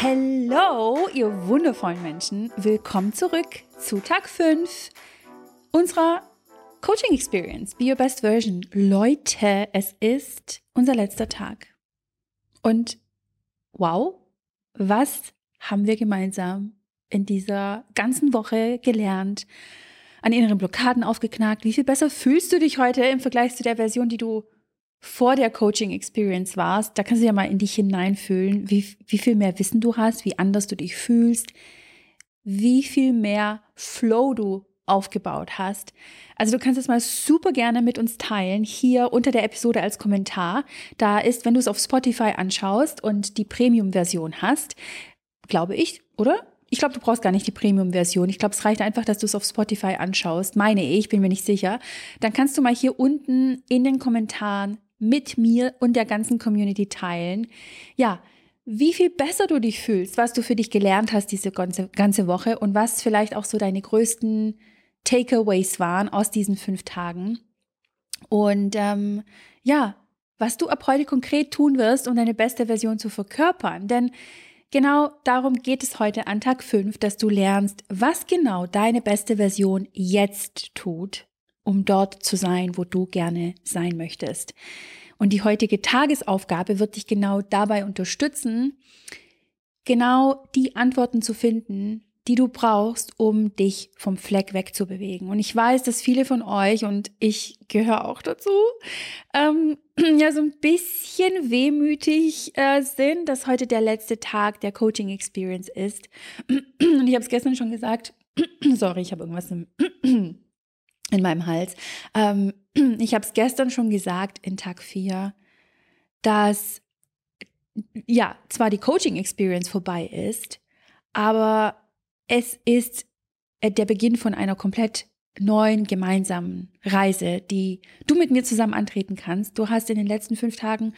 Hello, ihr wundervollen Menschen. Willkommen zurück zu Tag 5 unserer Coaching Experience. Be Your Best Version. Leute, es ist unser letzter Tag. Und wow, was haben wir gemeinsam in dieser ganzen Woche gelernt? An inneren Blockaden aufgeknackt. Wie viel besser fühlst du dich heute im Vergleich zu der Version, die du vor der Coaching Experience warst? Da kannst du ja mal in dich hineinfühlen, wie, wie viel mehr Wissen du hast, wie anders du dich fühlst, wie viel mehr Flow du aufgebaut hast. Also du kannst es mal super gerne mit uns teilen, hier unter der Episode als Kommentar. Da ist, wenn du es auf Spotify anschaust und die Premium-Version hast, glaube ich, oder? Ich glaube, du brauchst gar nicht die Premium-Version. Ich glaube, es reicht einfach, dass du es auf Spotify anschaust. Meine ich, bin mir nicht sicher. Dann kannst du mal hier unten in den Kommentaren mit mir und der ganzen Community teilen. Ja, wie viel besser du dich fühlst, was du für dich gelernt hast diese ganze, ganze Woche und was vielleicht auch so deine größten Takeaways waren aus diesen fünf Tagen. Und ähm, ja, was du ab heute konkret tun wirst, um deine beste Version zu verkörpern. Denn genau darum geht es heute an Tag 5, dass du lernst, was genau deine beste Version jetzt tut, um dort zu sein, wo du gerne sein möchtest. Und die heutige Tagesaufgabe wird dich genau dabei unterstützen, genau die Antworten zu finden, die du brauchst, um dich vom Fleck wegzubewegen. Und ich weiß, dass viele von euch, und ich gehöre auch dazu, ähm, ja so ein bisschen wehmütig äh, sind, dass heute der letzte Tag der Coaching Experience ist. Und ich habe es gestern schon gesagt, sorry, ich habe irgendwas im, in meinem Hals. Ähm, ich habe es gestern schon gesagt in Tag 4, dass ja, zwar die Coaching Experience vorbei ist, aber es ist äh, der Beginn von einer komplett neuen gemeinsamen Reise, die du mit mir zusammen antreten kannst. Du hast in den letzten fünf Tagen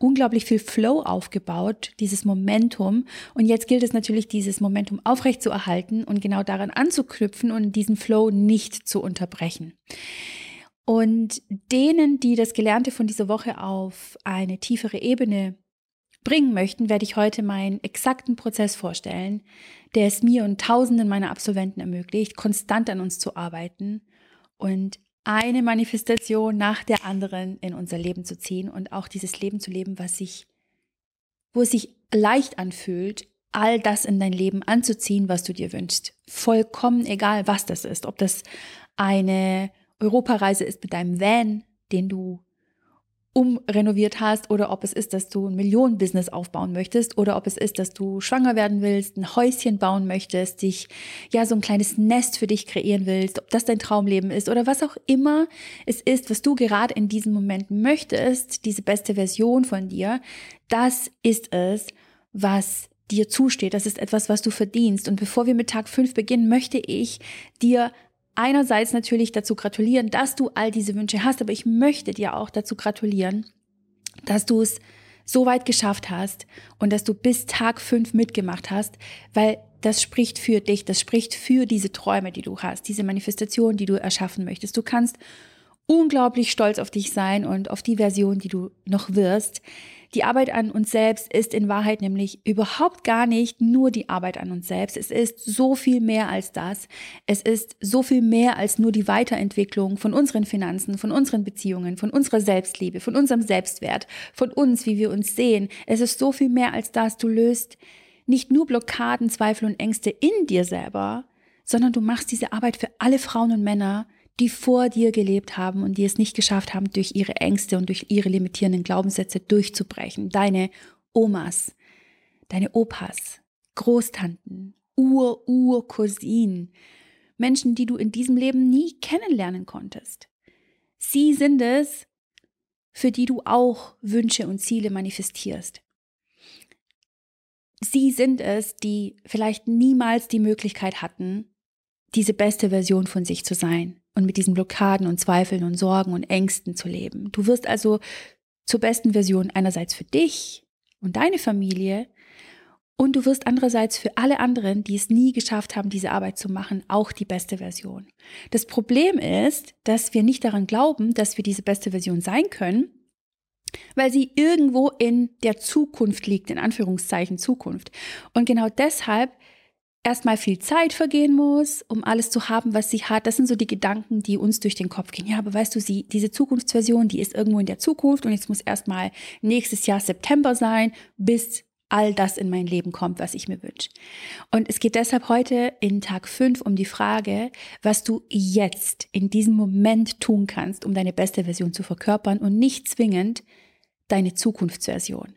unglaublich viel Flow aufgebaut, dieses Momentum. Und jetzt gilt es natürlich, dieses Momentum aufrechtzuerhalten und genau daran anzuknüpfen und diesen Flow nicht zu unterbrechen. Und denen, die das Gelernte von dieser Woche auf eine tiefere Ebene bringen möchten, werde ich heute meinen exakten Prozess vorstellen, der es mir und Tausenden meiner Absolventen ermöglicht, konstant an uns zu arbeiten und eine Manifestation nach der anderen in unser Leben zu ziehen und auch dieses Leben zu leben, was sich, wo es sich leicht anfühlt, all das in dein Leben anzuziehen, was du dir wünschst. Vollkommen egal, was das ist. Ob das eine Europareise ist mit deinem Van, den du umrenoviert hast oder ob es ist, dass du ein Millionenbusiness aufbauen möchtest oder ob es ist, dass du schwanger werden willst, ein Häuschen bauen möchtest, dich ja so ein kleines Nest für dich kreieren willst, ob das dein Traumleben ist oder was auch immer es ist, was du gerade in diesem Moment möchtest, diese beste Version von dir, das ist es, was dir zusteht. Das ist etwas, was du verdienst. Und bevor wir mit Tag 5 beginnen, möchte ich dir einerseits natürlich dazu gratulieren, dass du all diese Wünsche hast, aber ich möchte dir auch dazu gratulieren, dass du es so weit geschafft hast und dass du bis Tag fünf mitgemacht hast, weil das spricht für dich, das spricht für diese Träume, die du hast, diese Manifestation, die du erschaffen möchtest. Du kannst unglaublich stolz auf dich sein und auf die Version, die du noch wirst. Die Arbeit an uns selbst ist in Wahrheit nämlich überhaupt gar nicht nur die Arbeit an uns selbst. Es ist so viel mehr als das. Es ist so viel mehr als nur die Weiterentwicklung von unseren Finanzen, von unseren Beziehungen, von unserer Selbstliebe, von unserem Selbstwert, von uns, wie wir uns sehen. Es ist so viel mehr als das. Du löst nicht nur Blockaden, Zweifel und Ängste in dir selber, sondern du machst diese Arbeit für alle Frauen und Männer, die vor dir gelebt haben und die es nicht geschafft haben, durch ihre Ängste und durch ihre limitierenden Glaubenssätze durchzubrechen. Deine Omas, deine Opas, Großtanten, Ur-Ur-Cousinen, Menschen, die du in diesem Leben nie kennenlernen konntest. Sie sind es, für die du auch Wünsche und Ziele manifestierst. Sie sind es, die vielleicht niemals die Möglichkeit hatten, diese beste Version von sich zu sein und mit diesen Blockaden und Zweifeln und Sorgen und Ängsten zu leben. Du wirst also zur besten Version einerseits für dich und deine Familie und du wirst andererseits für alle anderen, die es nie geschafft haben, diese Arbeit zu machen, auch die beste Version. Das Problem ist, dass wir nicht daran glauben, dass wir diese beste Version sein können, weil sie irgendwo in der Zukunft liegt, in Anführungszeichen Zukunft. Und genau deshalb erstmal viel Zeit vergehen muss, um alles zu haben, was sie hat. Das sind so die Gedanken, die uns durch den Kopf gehen. Ja, aber weißt du, sie, diese Zukunftsversion, die ist irgendwo in der Zukunft und jetzt muss erstmal nächstes Jahr September sein, bis all das in mein Leben kommt, was ich mir wünsche. Und es geht deshalb heute in Tag 5 um die Frage, was du jetzt in diesem Moment tun kannst, um deine beste Version zu verkörpern und nicht zwingend deine Zukunftsversion.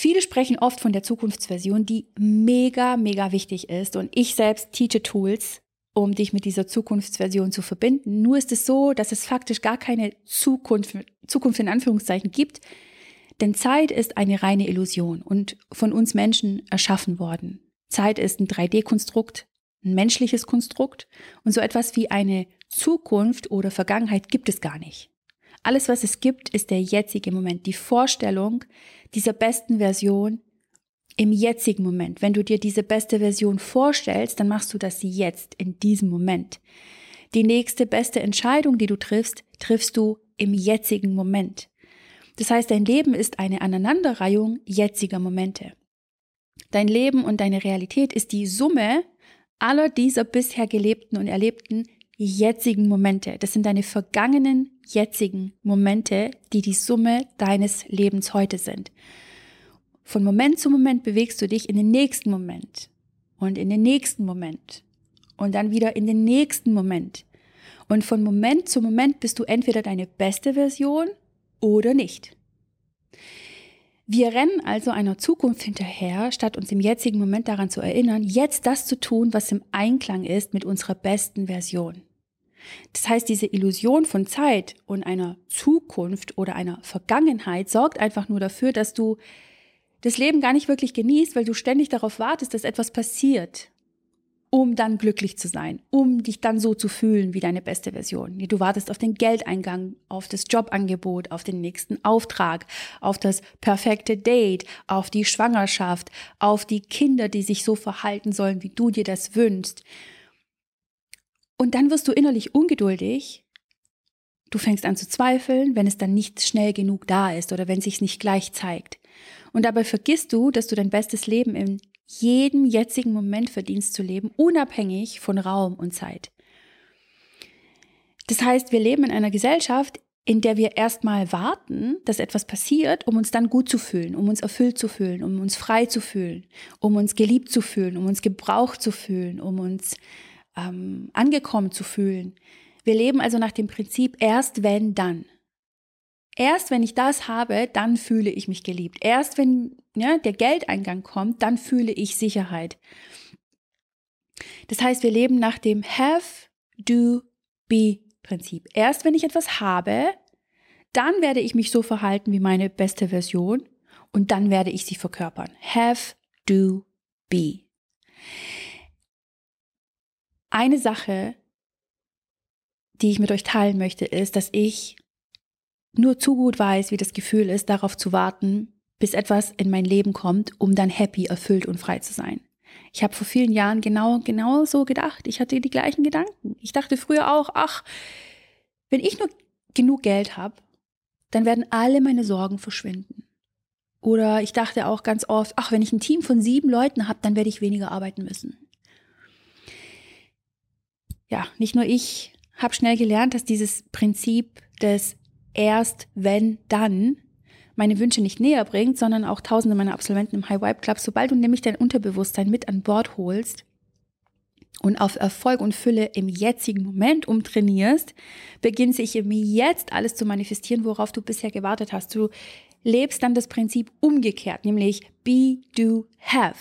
Viele sprechen oft von der Zukunftsversion, die mega, mega wichtig ist. Und ich selbst teache Tools, um dich mit dieser Zukunftsversion zu verbinden. Nur ist es so, dass es faktisch gar keine Zukunft, Zukunft in Anführungszeichen gibt. Denn Zeit ist eine reine Illusion und von uns Menschen erschaffen worden. Zeit ist ein 3D-Konstrukt, ein menschliches Konstrukt und so etwas wie eine Zukunft oder Vergangenheit gibt es gar nicht. Alles, was es gibt, ist der jetzige Moment, die Vorstellung dieser besten Version im jetzigen Moment. Wenn du dir diese beste Version vorstellst, dann machst du das jetzt, in diesem Moment. Die nächste beste Entscheidung, die du triffst, triffst du im jetzigen Moment. Das heißt, dein Leben ist eine Aneinanderreihung jetziger Momente. Dein Leben und deine Realität ist die Summe aller dieser bisher gelebten und erlebten jetzigen Momente. Das sind deine vergangenen jetzigen Momente, die die Summe deines Lebens heute sind. Von Moment zu Moment bewegst du dich in den nächsten Moment und in den nächsten Moment und dann wieder in den nächsten Moment. Und von Moment zu Moment bist du entweder deine beste Version oder nicht. Wir rennen also einer Zukunft hinterher, statt uns im jetzigen Moment daran zu erinnern, jetzt das zu tun, was im Einklang ist mit unserer besten Version. Das heißt, diese Illusion von Zeit und einer Zukunft oder einer Vergangenheit sorgt einfach nur dafür, dass du das Leben gar nicht wirklich genießt, weil du ständig darauf wartest, dass etwas passiert, um dann glücklich zu sein, um dich dann so zu fühlen wie deine beste Version. Du wartest auf den Geldeingang, auf das Jobangebot, auf den nächsten Auftrag, auf das perfekte Date, auf die Schwangerschaft, auf die Kinder, die sich so verhalten sollen, wie du dir das wünschst. Und dann wirst du innerlich ungeduldig. Du fängst an zu zweifeln, wenn es dann nicht schnell genug da ist oder wenn sich nicht gleich zeigt. Und dabei vergisst du, dass du dein bestes Leben in jedem jetzigen Moment verdienst zu leben, unabhängig von Raum und Zeit. Das heißt, wir leben in einer Gesellschaft, in der wir erstmal warten, dass etwas passiert, um uns dann gut zu fühlen, um uns erfüllt zu fühlen, um uns frei zu fühlen, um uns geliebt zu fühlen, um uns gebraucht zu fühlen, um uns ähm, angekommen zu fühlen. Wir leben also nach dem Prinzip erst wenn dann. Erst wenn ich das habe, dann fühle ich mich geliebt. Erst wenn ja, der Geldeingang kommt, dann fühle ich Sicherheit. Das heißt, wir leben nach dem Have, Do, Be Prinzip. Erst wenn ich etwas habe, dann werde ich mich so verhalten wie meine beste Version und dann werde ich sie verkörpern. Have, Do, Be. Eine Sache, die ich mit euch teilen möchte, ist, dass ich nur zu gut weiß, wie das Gefühl ist, darauf zu warten, bis etwas in mein Leben kommt, um dann happy, erfüllt und frei zu sein. Ich habe vor vielen Jahren genau, genau so gedacht. Ich hatte die gleichen Gedanken. Ich dachte früher auch, ach, wenn ich nur genug Geld habe, dann werden alle meine Sorgen verschwinden. Oder ich dachte auch ganz oft, ach, wenn ich ein Team von sieben Leuten habe, dann werde ich weniger arbeiten müssen ja, nicht nur ich habe schnell gelernt, dass dieses Prinzip des erst, wenn, dann meine Wünsche nicht näher bringt, sondern auch tausende meiner Absolventen im High Vibe Club, sobald du nämlich dein Unterbewusstsein mit an Bord holst und auf Erfolg und Fülle im jetzigen Moment umtrainierst, beginnt sich im Jetzt alles zu manifestieren, worauf du bisher gewartet hast. Du lebst dann das Prinzip umgekehrt, nämlich be, do, have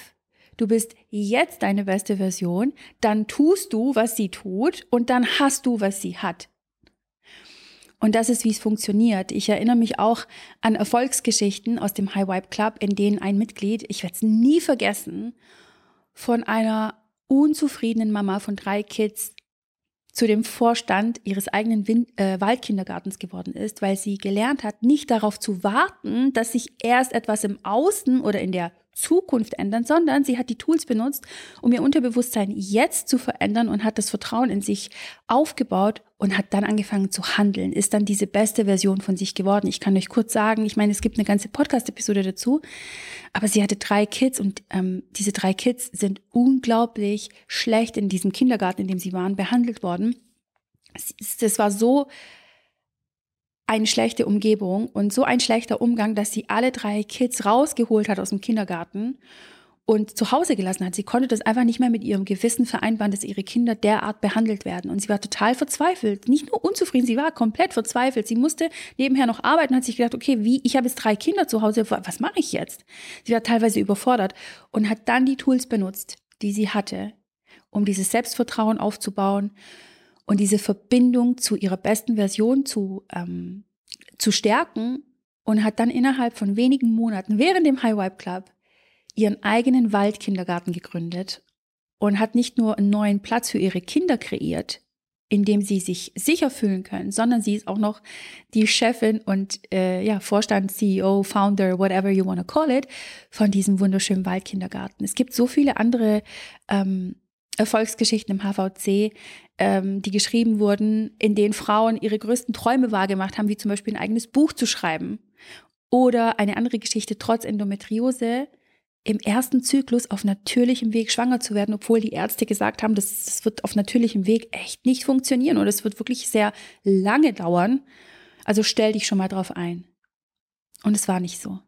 du bist jetzt deine beste Version, dann tust du, was sie tut und dann hast du, was sie hat. Und das ist, wie es funktioniert. Ich erinnere mich auch an Erfolgsgeschichten aus dem High Vibe Club, in denen ein Mitglied, ich werde es nie vergessen, von einer unzufriedenen Mama von drei Kids zu dem Vorstand ihres eigenen Wind äh, Waldkindergartens geworden ist, weil sie gelernt hat, nicht darauf zu warten, dass sich erst etwas im Außen oder in der Zukunft ändern, sondern sie hat die Tools benutzt, um ihr Unterbewusstsein jetzt zu verändern und hat das Vertrauen in sich aufgebaut und hat dann angefangen zu handeln, ist dann diese beste Version von sich geworden. Ich kann euch kurz sagen, ich meine, es gibt eine ganze Podcast-Episode dazu, aber sie hatte drei Kids und ähm, diese drei Kids sind unglaublich schlecht in diesem Kindergarten, in dem sie waren, behandelt worden. Das war so eine schlechte Umgebung und so ein schlechter Umgang, dass sie alle drei Kids rausgeholt hat aus dem Kindergarten und zu Hause gelassen hat. Sie konnte das einfach nicht mehr mit ihrem Gewissen vereinbaren, dass ihre Kinder derart behandelt werden. Und sie war total verzweifelt. Nicht nur unzufrieden, sie war komplett verzweifelt. Sie musste nebenher noch arbeiten, hat sich gedacht, okay, wie, ich habe jetzt drei Kinder zu Hause, was mache ich jetzt? Sie war teilweise überfordert und hat dann die Tools benutzt, die sie hatte, um dieses Selbstvertrauen aufzubauen, und diese Verbindung zu ihrer besten Version zu, ähm, zu stärken und hat dann innerhalb von wenigen Monaten während dem High Vibe Club ihren eigenen Waldkindergarten gegründet und hat nicht nur einen neuen Platz für ihre Kinder kreiert, in dem sie sich sicher fühlen können, sondern sie ist auch noch die Chefin und äh, ja, Vorstand, CEO, Founder, whatever you want to call it, von diesem wunderschönen Waldkindergarten. Es gibt so viele andere ähm, Erfolgsgeschichten im HVC, ähm, die geschrieben wurden, in denen Frauen ihre größten Träume wahrgemacht haben, wie zum Beispiel ein eigenes Buch zu schreiben. Oder eine andere Geschichte, trotz Endometriose im ersten Zyklus auf natürlichem Weg schwanger zu werden, obwohl die Ärzte gesagt haben, das, das wird auf natürlichem Weg echt nicht funktionieren und es wird wirklich sehr lange dauern. Also stell dich schon mal drauf ein. Und es war nicht so.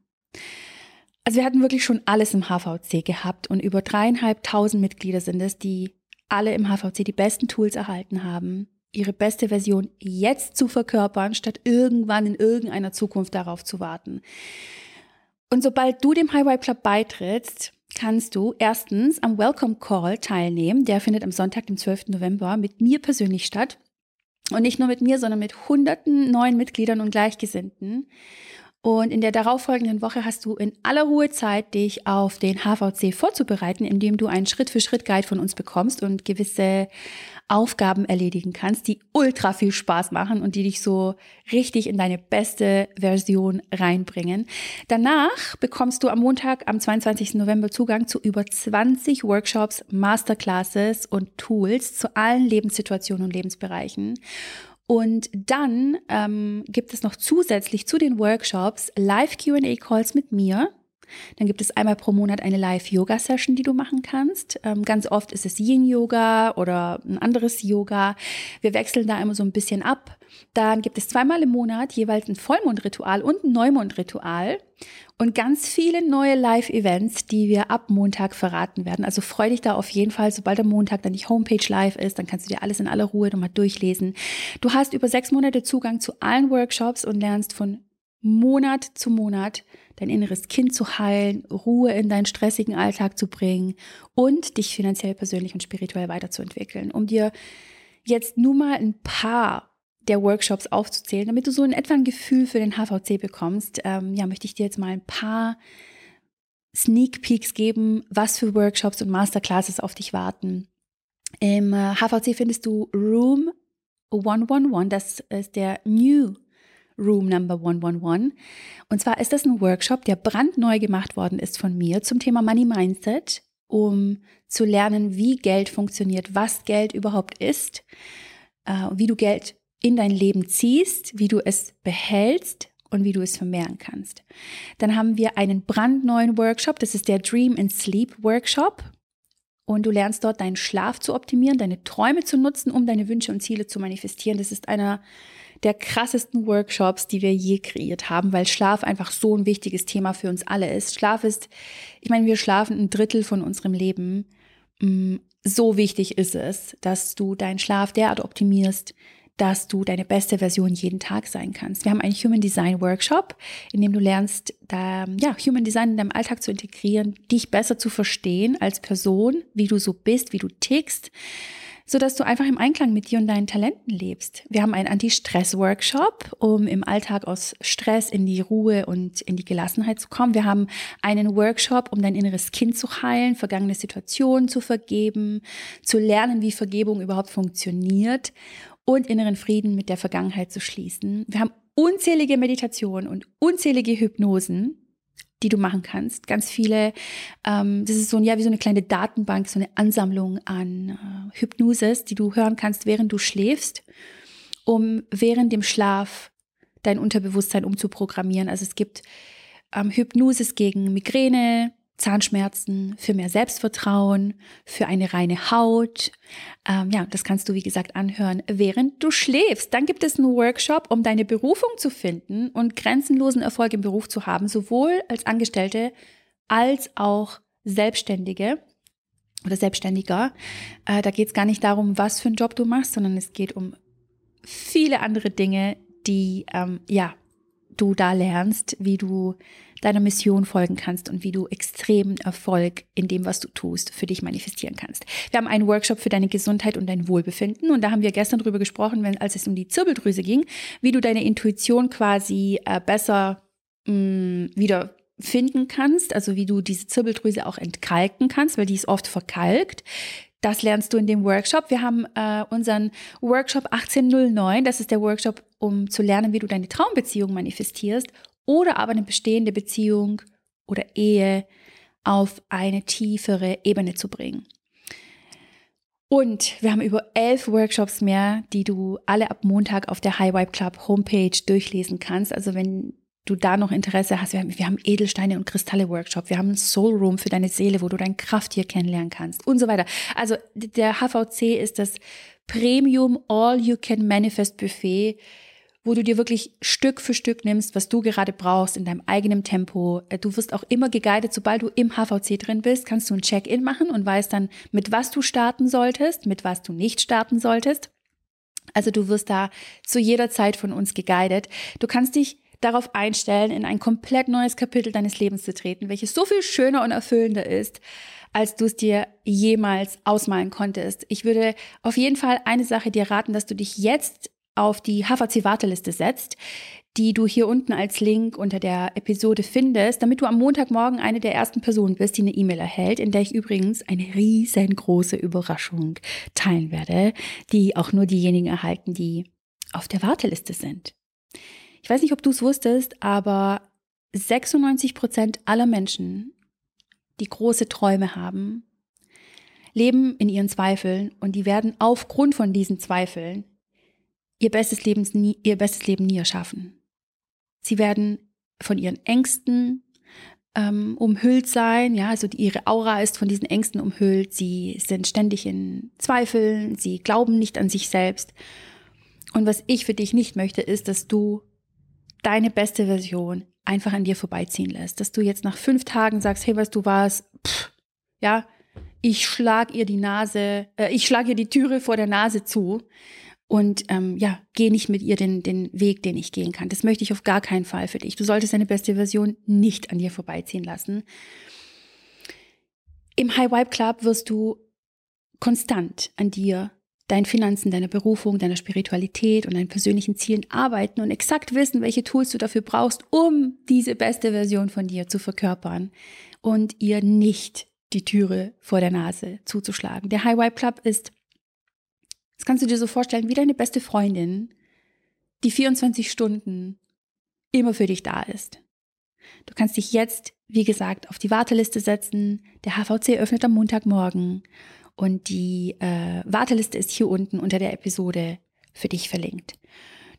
Also wir hatten wirklich schon alles im HVC gehabt und über dreieinhalbtausend Mitglieder sind es, die alle im HVC die besten Tools erhalten haben, ihre beste Version jetzt zu verkörpern, statt irgendwann in irgendeiner Zukunft darauf zu warten. Und sobald du dem Highway Club beitrittst, kannst du erstens am Welcome Call teilnehmen. Der findet am Sonntag, dem 12. November, mit mir persönlich statt. Und nicht nur mit mir, sondern mit hunderten neuen Mitgliedern und Gleichgesinnten. Und in der darauffolgenden Woche hast du in aller Ruhe Zeit, dich auf den HVC vorzubereiten, indem du einen Schritt-für-Schritt-Guide von uns bekommst und gewisse Aufgaben erledigen kannst, die ultra viel Spaß machen und die dich so richtig in deine beste Version reinbringen. Danach bekommst du am Montag, am 22. November Zugang zu über 20 Workshops, Masterclasses und Tools zu allen Lebenssituationen und Lebensbereichen. Und dann ähm, gibt es noch zusätzlich zu den Workshops Live-QA-Calls mit mir. Dann gibt es einmal pro Monat eine Live-Yoga-Session, die du machen kannst. Ähm, ganz oft ist es Yin-Yoga oder ein anderes Yoga. Wir wechseln da immer so ein bisschen ab. Dann gibt es zweimal im Monat jeweils ein Vollmondritual und ein Neumondritual und ganz viele neue Live-Events, die wir ab Montag verraten werden. Also freu dich da auf jeden Fall, sobald am Montag dann die Homepage live ist, dann kannst du dir alles in aller Ruhe nochmal durchlesen. Du hast über sechs Monate Zugang zu allen Workshops und lernst von Monat zu Monat dein inneres Kind zu heilen, Ruhe in deinen stressigen Alltag zu bringen und dich finanziell, persönlich und spirituell weiterzuentwickeln. Um dir jetzt nur mal ein paar der Workshops aufzuzählen, damit du so in etwa ein Gefühl für den HVC bekommst, ähm, ja, möchte ich dir jetzt mal ein paar Sneak Peeks geben, was für Workshops und Masterclasses auf dich warten. Im HVC äh, findest du Room 111, das ist der New Room Number 111. Und zwar ist das ein Workshop, der brandneu gemacht worden ist von mir zum Thema Money Mindset, um zu lernen, wie Geld funktioniert, was Geld überhaupt ist, äh, wie du Geld in dein Leben ziehst, wie du es behältst und wie du es vermehren kannst. Dann haben wir einen brandneuen Workshop, das ist der Dream and Sleep Workshop. Und du lernst dort deinen Schlaf zu optimieren, deine Träume zu nutzen, um deine Wünsche und Ziele zu manifestieren. Das ist einer der krassesten Workshops, die wir je kreiert haben, weil Schlaf einfach so ein wichtiges Thema für uns alle ist. Schlaf ist, ich meine, wir schlafen ein Drittel von unserem Leben. Mm, so wichtig ist es, dass du deinen Schlaf derart optimierst, dass du deine beste Version jeden Tag sein kannst. Wir haben einen Human Design Workshop, in dem du lernst, da, ja, Human Design in deinem Alltag zu integrieren, dich besser zu verstehen als Person, wie du so bist, wie du tickst, so dass du einfach im Einklang mit dir und deinen Talenten lebst. Wir haben einen Anti-Stress-Workshop, um im Alltag aus Stress in die Ruhe und in die Gelassenheit zu kommen. Wir haben einen Workshop, um dein inneres Kind zu heilen, vergangene Situationen zu vergeben, zu lernen, wie Vergebung überhaupt funktioniert und inneren Frieden mit der Vergangenheit zu schließen. Wir haben unzählige Meditationen und unzählige Hypnosen die du machen kannst. Ganz viele, ähm, das ist so ein, ja, wie so eine kleine Datenbank, so eine Ansammlung an äh, Hypnoses, die du hören kannst, während du schläfst, um während dem Schlaf dein Unterbewusstsein umzuprogrammieren. Also es gibt ähm, Hypnoses gegen Migräne, Zahnschmerzen, für mehr Selbstvertrauen, für eine reine Haut. Ähm, ja, das kannst du, wie gesagt, anhören, während du schläfst. Dann gibt es einen Workshop, um deine Berufung zu finden und grenzenlosen Erfolg im Beruf zu haben, sowohl als Angestellte als auch Selbstständige oder Selbstständiger. Äh, da geht es gar nicht darum, was für einen Job du machst, sondern es geht um viele andere Dinge, die ähm, ja du da lernst, wie du deiner Mission folgen kannst und wie du extremen Erfolg in dem, was du tust, für dich manifestieren kannst. Wir haben einen Workshop für deine Gesundheit und dein Wohlbefinden und da haben wir gestern drüber gesprochen, wenn, als es um die Zirbeldrüse ging, wie du deine Intuition quasi äh, besser mh, mm, wieder finden kannst, also wie du diese Zirbeldrüse auch entkalken kannst, weil die ist oft verkalkt. Das lernst du in dem Workshop. Wir haben äh, unseren Workshop 1809. Das ist der Workshop, um zu lernen, wie du deine Traumbeziehung manifestierst oder aber eine bestehende Beziehung oder Ehe auf eine tiefere Ebene zu bringen. Und wir haben über elf Workshops mehr, die du alle ab Montag auf der High Vibe Club Homepage durchlesen kannst. Also wenn du da noch Interesse hast, wir haben, wir haben Edelsteine und Kristalle Workshop, wir haben Soul Room für deine Seele, wo du dein Krafttier kennenlernen kannst und so weiter. Also der HVC ist das Premium All You Can Manifest Buffet wo du dir wirklich Stück für Stück nimmst, was du gerade brauchst in deinem eigenen Tempo. Äh, du wirst auch immer geguidet, sobald du im HVC drin bist, kannst du ein Check-in machen und weißt dann, mit was du starten solltest, mit was du nicht starten solltest. Also du wirst da zu jeder Zeit von uns geguidet. Du kannst dich darauf einstellen, in ein komplett neues Kapitel deines Lebens zu treten, welches so viel schöner und erfüllender ist, als du es dir jemals ausmalen konntest. Ich würde auf jeden Fall eine Sache dir raten, dass du dich jetzt auf die HVC-Warteliste setzt, die du hier unten als Link unter der Episode findest, damit du am Montagmorgen eine der ersten Personen bist, die eine E-Mail erhält, in der ich übrigens eine riesengroße Überraschung teilen werde, die auch nur diejenigen erhalten, die auf der Warteliste sind. Ich weiß nicht, ob du es wusstest, aber 96 Prozent aller Menschen, die große Träume haben, leben in ihren Zweifeln und die werden aufgrund von diesen Zweifeln ihr bestes, Lebens nie, ihr bestes Leben nie erschaffen. Sie werden von ihren Ängsten ähm, umhüllt sein, ja, also die, ihre Aura ist von diesen Ängsten umhüllt, sie sind ständig in Zweifeln, sie glauben nicht an sich selbst. Und was ich für dich nicht möchte, ist, dass du deine beste Version einfach an dir vorbeiziehen lässt. Dass du jetzt nach fünf Tagen sagst, hey, was du warst, pff, ja, ich schlag ihr die Nase, äh, ich schlag ihr die Türe vor der Nase zu und ähm, ja, geh nicht mit ihr den, den Weg, den ich gehen kann. Das möchte ich auf gar keinen Fall für dich. Du solltest deine beste Version nicht an dir vorbeiziehen lassen. Im High Vibe Club wirst du konstant an dir, deinen Finanzen, deiner Berufung, deiner Spiritualität und deinen persönlichen Zielen arbeiten und exakt wissen, welche Tools du dafür brauchst, um diese beste Version von dir zu verkörpern und ihr nicht die Türe vor der Nase zuzuschlagen. Der High Vibe Club ist das kannst du dir so vorstellen wie deine beste Freundin, die 24 Stunden immer für dich da ist. Du kannst dich jetzt, wie gesagt, auf die Warteliste setzen. Der HVC öffnet am Montagmorgen und die äh, Warteliste ist hier unten unter der Episode für dich verlinkt.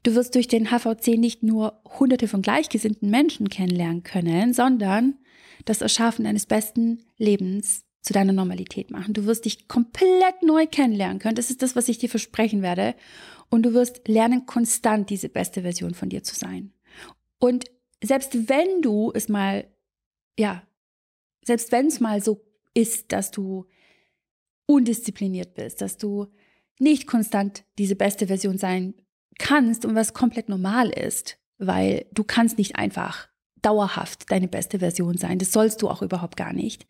Du wirst durch den HVC nicht nur hunderte von gleichgesinnten Menschen kennenlernen können, sondern das Erschaffen eines besten Lebens zu deiner Normalität machen. Du wirst dich komplett neu kennenlernen können. Das ist das, was ich dir versprechen werde. Und du wirst lernen, konstant diese beste Version von dir zu sein. Und selbst wenn du es mal, ja, selbst wenn es mal so ist, dass du undiszipliniert bist, dass du nicht konstant diese beste Version sein kannst und was komplett normal ist, weil du kannst nicht einfach dauerhaft deine beste Version sein. Das sollst du auch überhaupt gar nicht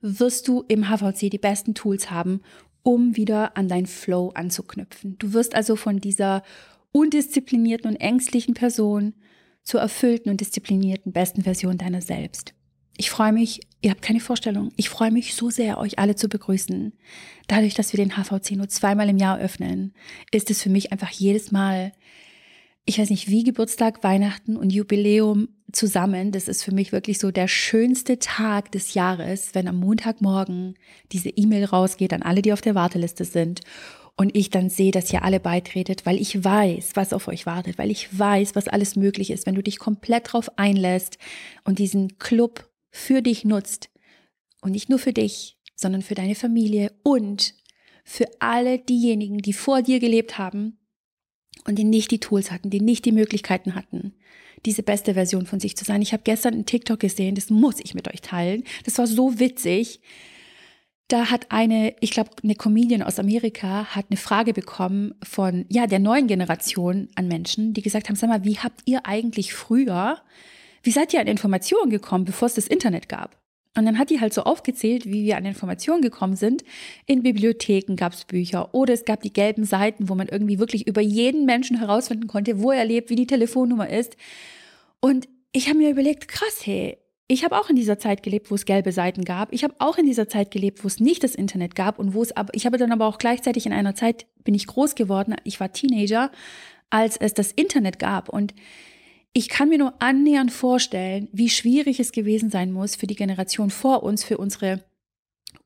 wirst du im HVC die besten Tools haben, um wieder an dein Flow anzuknüpfen. Du wirst also von dieser undisziplinierten und ängstlichen Person zur erfüllten und disziplinierten besten Version deiner selbst. Ich freue mich, ihr habt keine Vorstellung, ich freue mich so sehr, euch alle zu begrüßen. Dadurch, dass wir den HVC nur zweimal im Jahr öffnen, ist es für mich einfach jedes Mal, ich weiß nicht, wie Geburtstag, Weihnachten und Jubiläum zusammen. Das ist für mich wirklich so der schönste Tag des Jahres, wenn am Montagmorgen diese E-Mail rausgeht an alle, die auf der Warteliste sind und ich dann sehe, dass ihr alle beitretet, weil ich weiß, was auf euch wartet, weil ich weiß, was alles möglich ist, wenn du dich komplett drauf einlässt und diesen Club für dich nutzt und nicht nur für dich, sondern für deine Familie und für alle diejenigen, die vor dir gelebt haben und die nicht die Tools hatten, die nicht die Möglichkeiten hatten, diese beste Version von sich zu sein. Ich habe gestern einen TikTok gesehen, das muss ich mit euch teilen. Das war so witzig da hat eine, ich glaube, eine Comedian aus Amerika hat eine Frage bekommen von, ja, der neuen Generation an Menschen, die gesagt haben, sag mal, wie habt ihr eigentlich früher, wie seid ihr an Informationen gekommen, bevor es das Internet gab? Und dann hat die halt so aufgezählt, wie wir an Informationen gekommen sind. In Bibliotheken gab es Bücher oder es gab die gelben Seiten, wo man irgendwie wirklich über jeden Menschen herausfinden konnte, wo er lebt, wie die Telefonnummer ist. Und ich habe mir überlegt, krass, hey, ich habe auch in dieser Zeit gelebt, wo es gelbe Seiten gab. Ich habe auch in dieser Zeit gelebt, wo es nicht das Internet gab und wo es aber, ich habe dann aber auch gleichzeitig in einer Zeit bin ich groß geworden. Ich war Teenager, als es das Internet gab und ich kann mir nur annähernd vorstellen, wie schwierig es gewesen sein muss für die Generation vor uns, für unsere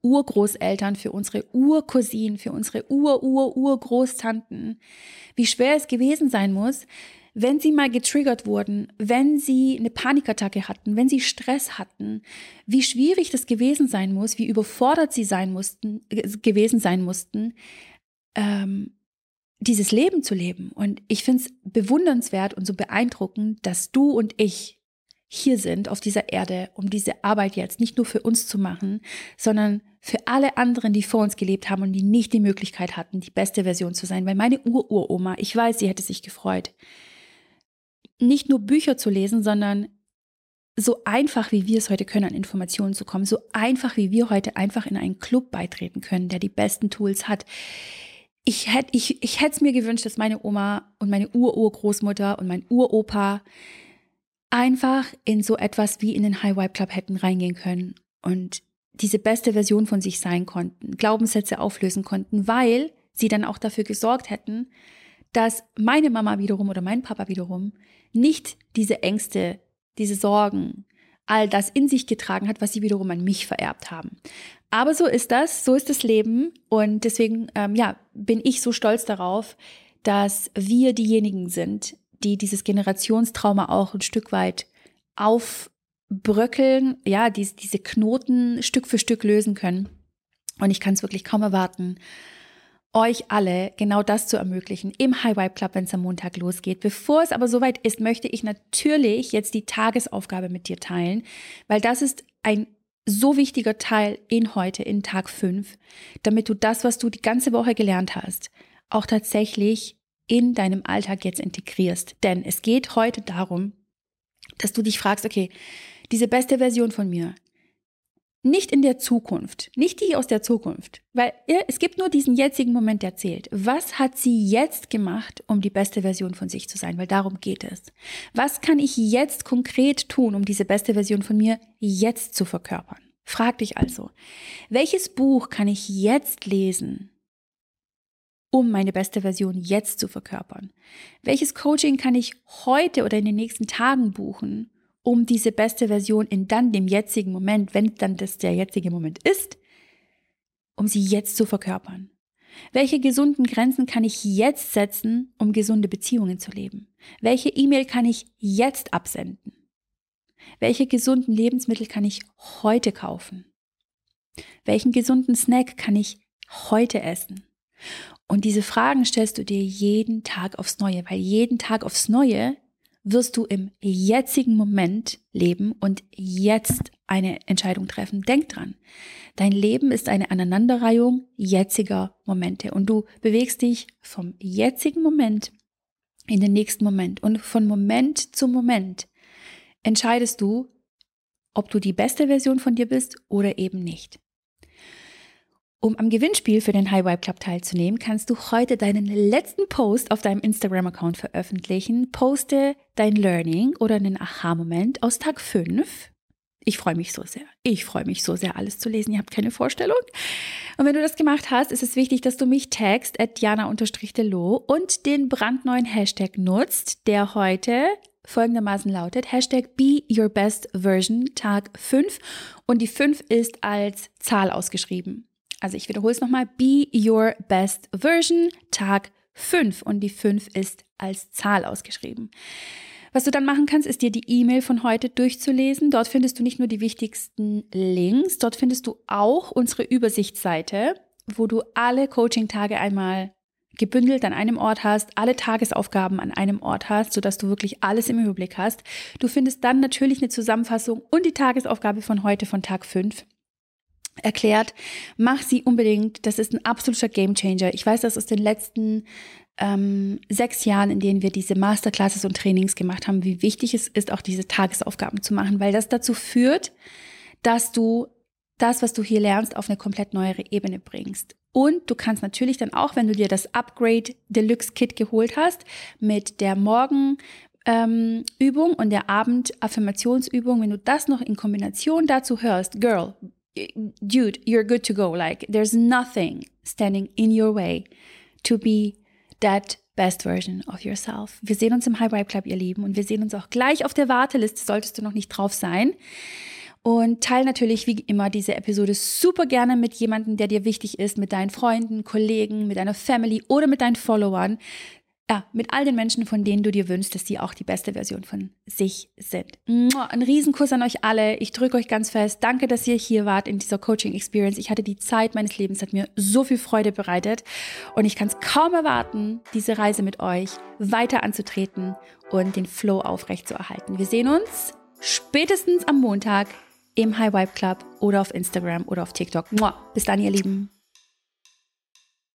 Urgroßeltern, für unsere Urcousinen, für unsere Ur-Ur-Urgroßtanten, wie schwer es gewesen sein muss, wenn sie mal getriggert wurden, wenn sie eine Panikattacke hatten, wenn sie Stress hatten, wie schwierig das gewesen sein muss, wie überfordert sie sein mussten, gewesen sein mussten, ähm, dieses Leben zu leben. Und ich finde es bewundernswert und so beeindruckend, dass du und ich hier sind auf dieser Erde, um diese Arbeit jetzt nicht nur für uns zu machen, sondern für alle anderen, die vor uns gelebt haben und die nicht die Möglichkeit hatten, die beste Version zu sein. Weil meine Ururoma, ich weiß, sie hätte sich gefreut nicht nur Bücher zu lesen, sondern so einfach, wie wir es heute können, an Informationen zu kommen, so einfach, wie wir heute einfach in einen Club beitreten können, der die besten Tools hat. Ich hätte ich, ich es mir gewünscht, dass meine Oma und meine Ururgroßmutter und mein Uropa einfach in so etwas wie in den High Vibe Club hätten reingehen können und diese beste Version von sich sein konnten, Glaubenssätze auflösen konnten, weil sie dann auch dafür gesorgt hätten, dass meine Mama wiederum oder mein Papa wiederum nicht diese Ängste, diese Sorgen, all das in sich getragen hat, was sie wiederum an mich vererbt haben. Aber so ist das, so ist das Leben und deswegen ähm, ja bin ich so stolz darauf, dass wir diejenigen sind, die dieses Generationstrauma auch ein Stück weit aufbröckeln, ja, diese, diese Knoten Stück für Stück lösen können. Und ich kann es wirklich kaum erwarten, euch alle genau das zu ermöglichen im High Vibe Club, wenn es am Montag losgeht. Bevor es aber soweit ist, möchte ich natürlich jetzt die Tagesaufgabe mit dir teilen, weil das ist ein so wichtiger Teil in heute, in Tag 5, damit du das, was du die ganze Woche gelernt hast, auch tatsächlich in deinem Alltag jetzt integrierst. Denn es geht heute darum, dass du dich fragst, okay, diese beste Version von mir, nicht in der Zukunft, nicht die aus der Zukunft, weil es gibt nur diesen jetzigen Moment, der zählt. Was hat sie jetzt gemacht, um die beste Version von sich zu sein? Weil darum geht es. Was kann ich jetzt konkret tun, um diese beste Version von mir jetzt zu verkörpern? Frag dich also, welches Buch kann ich jetzt lesen, um meine beste Version jetzt zu verkörpern? Welches Coaching kann ich heute oder in den nächsten Tagen buchen, um diese beste Version in dann dem jetzigen Moment, wenn dann das der jetzige Moment ist, um sie jetzt zu verkörpern? Welche gesunden Grenzen kann ich jetzt setzen, um gesunde Beziehungen zu leben? Welche E-Mail kann ich jetzt absenden? Welche gesunden Lebensmittel kann ich heute kaufen? Welchen gesunden Snack kann ich heute essen? Und diese Fragen stellst du dir jeden Tag aufs Neue, weil jeden Tag aufs Neue wirst du im jetzigen Moment leben und jetzt eine Entscheidung treffen. Denk dran. Dein Leben ist eine Aneinanderreihung jetziger Momente und du bewegst dich vom jetzigen Moment in den nächsten Moment und von Moment zu Moment entscheidest du, ob du die beste Version von dir bist oder eben nicht. Um am Gewinnspiel für den High Vibe Club teilzunehmen, kannst du heute deinen letzten Post auf deinem Instagram-Account veröffentlichen. Poste dein Learning oder einen Aha-Moment aus Tag 5. Ich freue mich so sehr. Ich freue mich so sehr, alles zu lesen. Ihr habt keine Vorstellung. Und wenn du das gemacht hast, ist es wichtig, dass du mich tagst, at diana-delo und den brandneuen Hashtag nutzt, der heute folgendermaßen lautet Hashtag Be Your Best Version Tag 5 und die 5 ist als Zahl ausgeschrieben. Also ich wiederhole es nochmal. Be Your Best Version Tag 5 und die 5 ist als Zahl ausgeschrieben. Was du dann machen kannst, ist dir die E-Mail von heute durchzulesen. Dort findest du nicht nur die wichtigsten Links, dort findest du auch unsere Übersichtsseite, wo du alle Coaching-Tage einmal gebündelt an einem Ort hast, alle Tagesaufgaben an einem Ort hast, sodass du wirklich alles im Überblick hast. Du findest dann natürlich eine Zusammenfassung und die Tagesaufgabe von heute von Tag 5 erklärt. Mach sie unbedingt. Das ist ein absoluter Gamechanger. Ich weiß das aus den letzten ähm, sechs Jahren, in denen wir diese Masterclasses und Trainings gemacht haben, wie wichtig es ist, auch diese Tagesaufgaben zu machen, weil das dazu führt, dass du das, was du hier lernst, auf eine komplett neuere Ebene bringst. Und du kannst natürlich dann auch, wenn du dir das Upgrade Deluxe Kit geholt hast, mit der Morgen ähm, Übung und der Abend Affirmationsübung, wenn du das noch in Kombination dazu hörst, Girl, dude, you're good to go. Like there's nothing standing in your way to be that best version of yourself. Wir sehen uns im High Vibe Club, ihr Lieben, und wir sehen uns auch gleich auf der Warteliste, solltest du noch nicht drauf sein. Und teile natürlich wie immer diese Episode super gerne mit jemandem, der dir wichtig ist, mit deinen Freunden, Kollegen, mit deiner Family oder mit deinen Followern ja, mit all den Menschen, von denen du dir wünschst, dass sie auch die beste Version von sich sind. Ein Riesenkuss an euch alle. Ich drücke euch ganz fest. Danke, dass ihr hier wart in dieser Coaching Experience. Ich hatte die Zeit meines Lebens, hat mir so viel Freude bereitet. Und ich kann es kaum erwarten, diese Reise mit euch weiter anzutreten und den Flow aufrechtzuerhalten. Wir sehen uns spätestens am Montag im High Vibe Club oder auf Instagram oder auf TikTok. Bis dann, ihr Lieben.